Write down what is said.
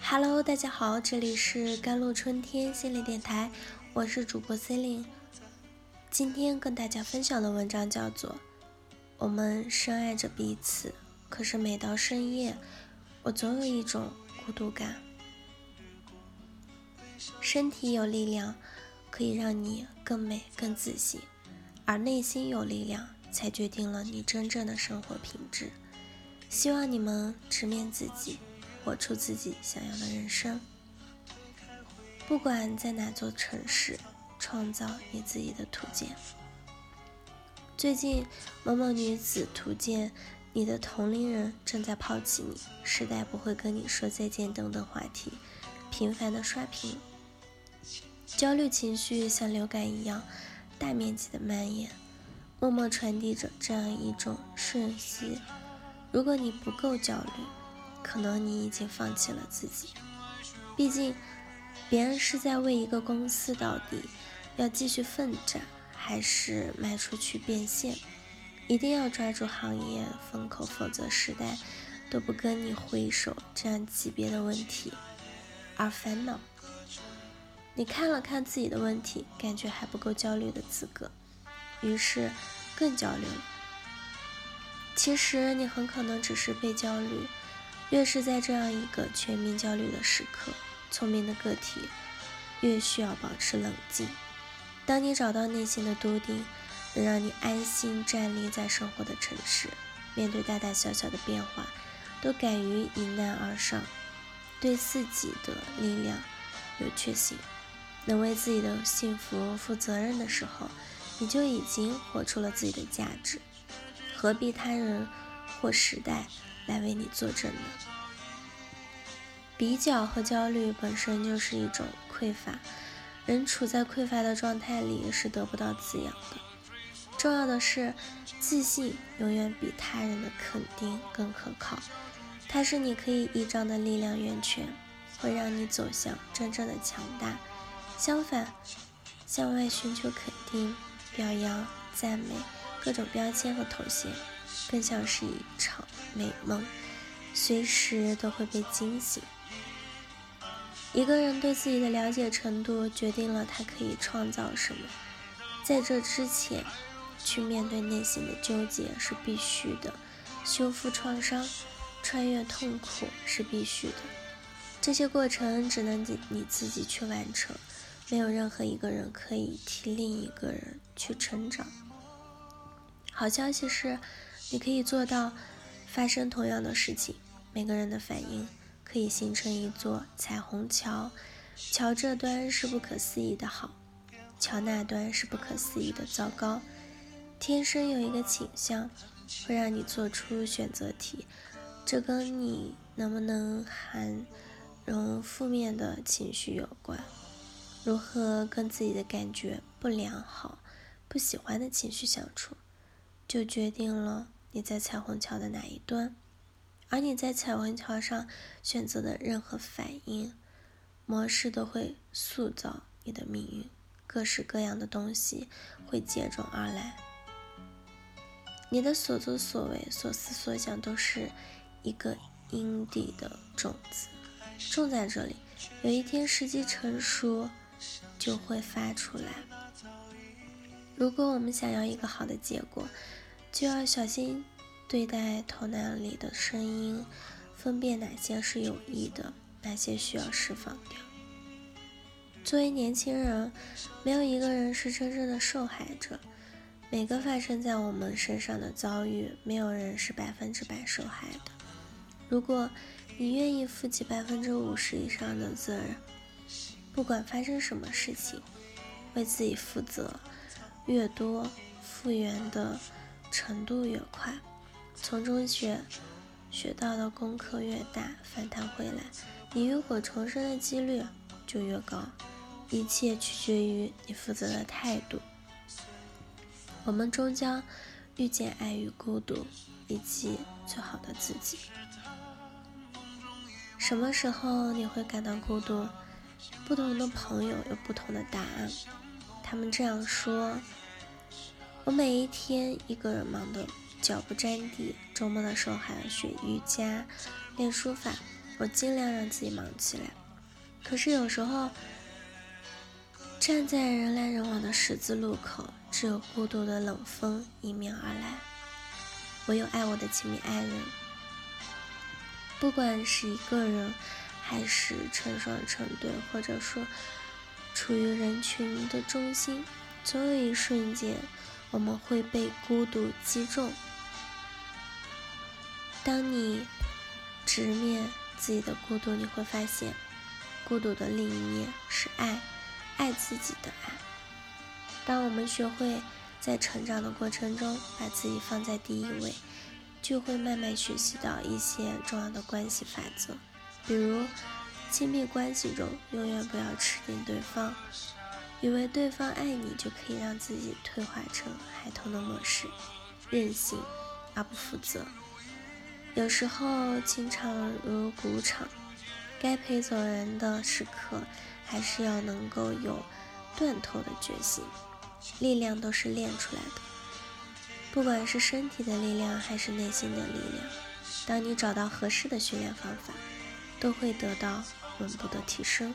Hello，大家好，这里是甘露春天心理电台，我是主播 c e l i n e 今天跟大家分享的文章叫做《我们深爱着彼此，可是每到深夜，我总有一种孤独感》。身体有力量，可以让你更美、更自信，而内心有力量，才决定了你真正的生活品质。希望你们直面自己。活出自己想要的人生，不管在哪座城市，创造你自己的图鉴。最近某某女子图鉴，你的同龄人正在抛弃你，时代不会跟你说再见等等话题，频繁的刷屏。焦虑情绪像流感一样，大面积的蔓延，默默传递着这样一种瞬息：如果你不够焦虑。可能你已经放弃了自己，毕竟别人是在为一个公司到底，要继续奋战，还是卖出去变现？一定要抓住行业风口，否则时代都不跟你挥手。这样级别的问题而烦恼，你看了看自己的问题，感觉还不够焦虑的资格，于是更焦虑了。其实你很可能只是被焦虑。越是在这样一个全民焦虑的时刻，聪明的个体越需要保持冷静。当你找到内心的笃定，能让你安心站立在生活的城市，面对大大小小的变化，都敢于迎难而上，对自己的力量有确信，能为自己的幸福负责任的时候，你就已经活出了自己的价值。何必他人或时代？来为你作证呢。比较和焦虑本身就是一种匮乏，人处在匮乏的状态里是得不到滋养的。重要的是，自信永远比他人的肯定更可靠，它是你可以依仗的力量源泉，会让你走向真正的强大。相反，向外寻求肯定、表扬、赞美，各种标签和头衔。更像是一场美梦，随时都会被惊醒。一个人对自己的了解程度，决定了他可以创造什么。在这之前，去面对内心的纠结是必须的，修复创伤、穿越痛苦是必须的。这些过程只能你你自己去完成，没有任何一个人可以替另一个人去成长。好消息是。你可以做到发生同样的事情，每个人的反应可以形成一座彩虹桥，桥这端是不可思议的好，桥那端是不可思议的糟糕。天生有一个倾向，会让你做出选择题，这跟你能不能含容负面的情绪有关。如何跟自己的感觉不良好、不喜欢的情绪相处，就决定了。你在彩虹桥的哪一端？而你在彩虹桥上选择的任何反应模式，都会塑造你的命运。各式各样的东西会接踵而来。你的所作所为、所思所想，都是一个阴地的种子，种在这里。有一天时机成熟，就会发出来。如果我们想要一个好的结果，就要小心对待头脑里的声音，分辨哪些是有益的，哪些需要释放掉。作为年轻人，没有一个人是真正的受害者。每个发生在我们身上的遭遇，没有人是百分之百受害的。如果你愿意负起百分之五十以上的责任，不管发生什么事情，为自己负责越多，复原的。程度越快，从中学学到的功课越大，反弹回来，你浴火重生的几率就越高。一切取决于你负责的态度。我们终将遇见爱与孤独，以及最好的自己。什么时候你会感到孤独？不同的朋友有不同的答案。他们这样说。我每一天一个人忙得脚不沾地。周末的时候还要学瑜伽、练书法，我尽量让自己忙起来。可是有时候，站在人来人往的十字路口，只有孤独的冷风迎面而来。我有爱我的亲密爱人，不管是一个人，还是成双成对，或者说处于人群的中心，总有一瞬间，我们会被孤独击中。当你直面自己的孤独，你会发现。孤独的另一面是爱，爱自己的爱。当我们学会在成长的过程中把自己放在第一位，就会慢慢学习到一些重要的关系法则。比如，亲密关系中永远不要吃定对方，以为对方爱你就可以让自己退化成孩童的模式，任性而不负责。有时候，情场如鼓场。该陪走人的时刻，还是要能够有断头的决心。力量都是练出来的，不管是身体的力量还是内心的力量。当你找到合适的训练方法，都会得到稳步的提升。